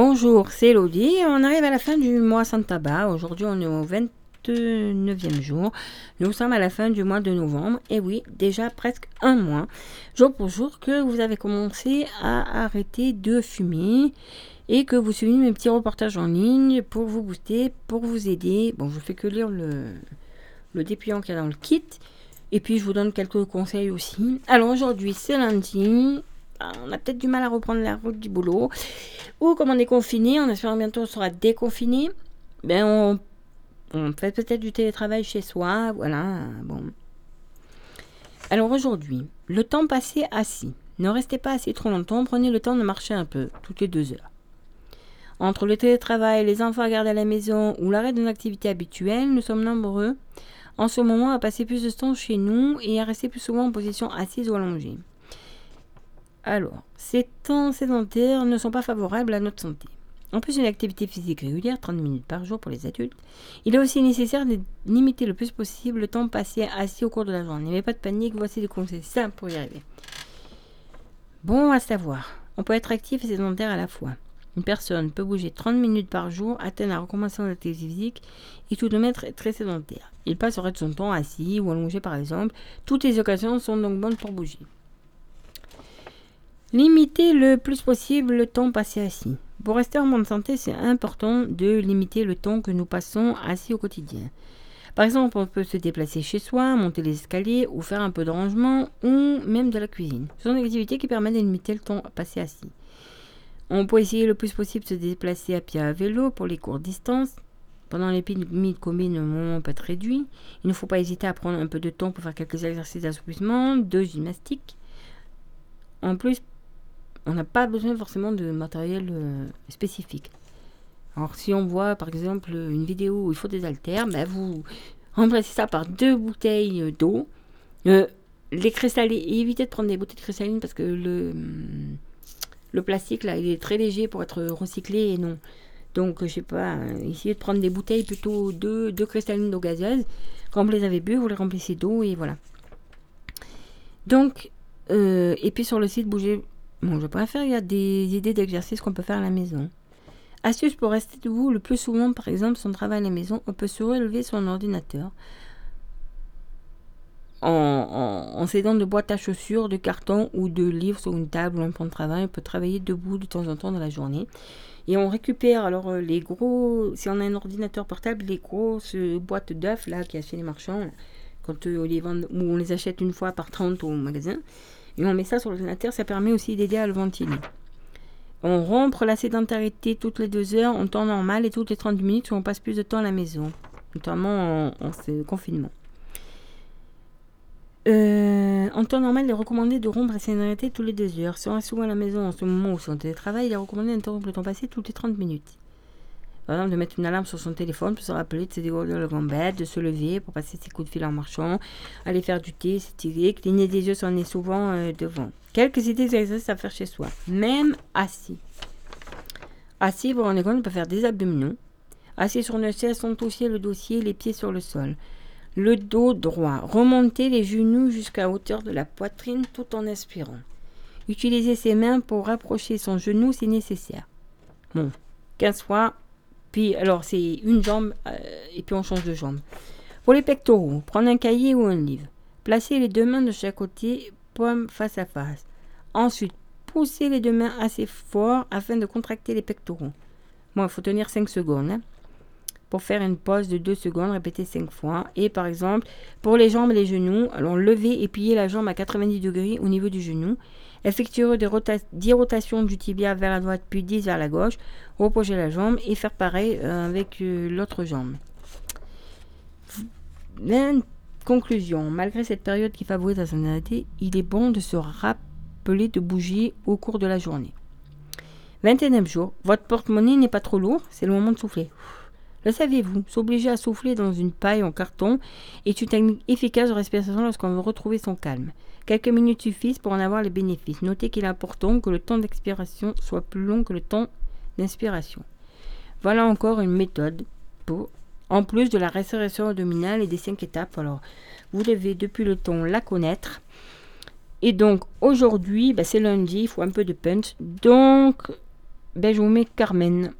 Bonjour, c'est Elodie. On arrive à la fin du mois sans tabac. Aujourd'hui, on est au 29e jour. Nous sommes à la fin du mois de novembre. Et oui, déjà presque un mois, jour pour jour, que vous avez commencé à arrêter de fumer et que vous suivez mes petits reportages en ligne pour vous booster, pour vous aider. Bon, je fais que lire le, le dépillant qu'il y a dans le kit. Et puis, je vous donne quelques conseils aussi. Alors, aujourd'hui, c'est lundi. Ah, on a peut-être du mal à reprendre la route du boulot. Ou comme on est confiné, en espérant bientôt on sera déconfiné, ben on, fait peut-être du télétravail chez soi. Voilà, bon. Alors aujourd'hui, le temps passé assis. Ne restez pas assis trop longtemps, prenez le temps de marcher un peu, toutes les deux heures. Entre le télétravail, les enfants à garder à la maison ou l'arrêt de nos activités habituelles, nous sommes nombreux en ce moment à passer plus de temps chez nous et à rester plus souvent en position assise ou allongée. Alors, ces temps sédentaires ne sont pas favorables à notre santé. En plus d'une activité physique régulière, 30 minutes par jour pour les adultes, il est aussi nécessaire de limiter le plus possible le temps passé assis au cours de la journée. Mais pas de panique, voici des conseils simples pour y arriver. Bon à savoir, on peut être actif et sédentaire à la fois. Une personne peut bouger 30 minutes par jour, atteindre la recommandation de l'activité physique et tout de même être très sédentaire. Il passerait de son temps assis ou allongé par exemple. Toutes les occasions sont donc bonnes pour bouger. Limiter le plus possible le temps passé assis. Pour rester en bonne santé, c'est important de limiter le temps que nous passons assis au quotidien. Par exemple, on peut se déplacer chez soi, monter les escaliers ou faire un peu de rangement ou même de la cuisine. Ce sont des activités qui permettent de limiter le temps passé assis. On peut essayer le plus possible de se déplacer à pied à vélo pour les courtes distances. Pendant l'épidémie de Covid, le moment peut être réduit. Il ne faut pas hésiter à prendre un peu de temps pour faire quelques exercices d'assouplissement, de gymnastique. En plus, on n'a pas besoin forcément de matériel euh, spécifique. Alors si on voit par exemple une vidéo où il faut des haltères, ben vous remplacez ça par deux bouteilles d'eau. Euh, les cristallines, évitez de prendre des bouteilles de cristalline parce que le, le plastique là, il est très léger pour être recyclé et non. Donc je sais pas, essayez de prendre des bouteilles plutôt deux, deux cristallines d'eau gazeuse. Quand vous les avez bu, vous les remplissez d'eau et voilà. Donc, euh, et puis sur le site, bougez Bon, je préfère, il y a des idées d'exercices qu'on peut faire à la maison. Astuce pour rester debout le plus souvent, par exemple, son travail à la maison, on peut se relever son ordinateur en, en, s'aidant de boîtes à chaussures, de carton ou de livres sur une table ou un point de travail. On peut travailler debout de temps en temps dans la journée. Et on récupère alors euh, les gros, si on a un ordinateur portable, les grosses boîtes d'œufs là qui achètent les marchands, quand euh, on les vend, ou on les achète une fois par 30 au magasin. Et on met ça sur l'ordinateur, ça permet aussi d'aider à le ventiler. On rompre la sédentarité toutes les deux heures en temps normal et toutes les 30 minutes où on passe plus de temps à la maison, notamment en, confinement. Euh, en temps normal, il est recommandé de rompre la sédentarité toutes les deux heures. Si on reste souvent à la maison en ce moment où c'est en télétravail, il est recommandé d'interrompre le temps passé toutes les 30 minutes. Par exemple, de mettre une alarme sur son téléphone pour se rappeler de se dégourdir le gambette, de se lever pour passer ses coups de fil en marchant, aller faire du thé, s'étirer, cligner des yeux si on est souvent euh, devant. Quelques idées d'exercices à faire chez soi, même assis. Assis, pour en compte, on peut faire des abdominaux. Assis sur une chaise, son dossier, le dossier, les pieds sur le sol. Le dos droit. Remonter les genoux jusqu'à hauteur de la poitrine tout en inspirant. Utiliser ses mains pour rapprocher son genou si nécessaire. Bon, 15 fois, alors, c'est une jambe euh, et puis on change de jambe. Pour les pectoraux, prendre un cahier ou un livre. Placez les deux mains de chaque côté, paume face à face. Ensuite, poussez les deux mains assez fort afin de contracter les pectoraux. Bon, il faut tenir 5 secondes. Hein. Pour faire une pause de 2 secondes, répétez 5 fois. Et par exemple, pour les jambes et les genoux, alors levez et pliez la jambe à 90 degrés au niveau du genou. Effectuez des 10 rotations du tibia vers la droite puis 10 vers la gauche. Reposez la jambe et faire pareil euh, avec euh, l'autre jambe. conclusion, malgré cette période qui favorise la sédentarité, il est bon de se rappeler de bouger au cours de la journée. 21e jour, votre porte-monnaie n'est pas trop lourd, c'est le moment de souffler. Le saviez-vous S'obliger à souffler dans une paille en carton est une technique efficace de respiration lorsqu'on veut retrouver son calme. Quelques minutes suffisent pour en avoir les bénéfices. Notez qu'il est important que le temps d'expiration soit plus long que le temps d'inspiration. Voilà encore une méthode pour, en plus de la respiration abdominale et des cinq étapes. Alors, vous devez depuis le temps la connaître. Et donc, aujourd'hui, bah, c'est lundi, il faut un peu de punch. Donc, ben, je vous mets Carmen.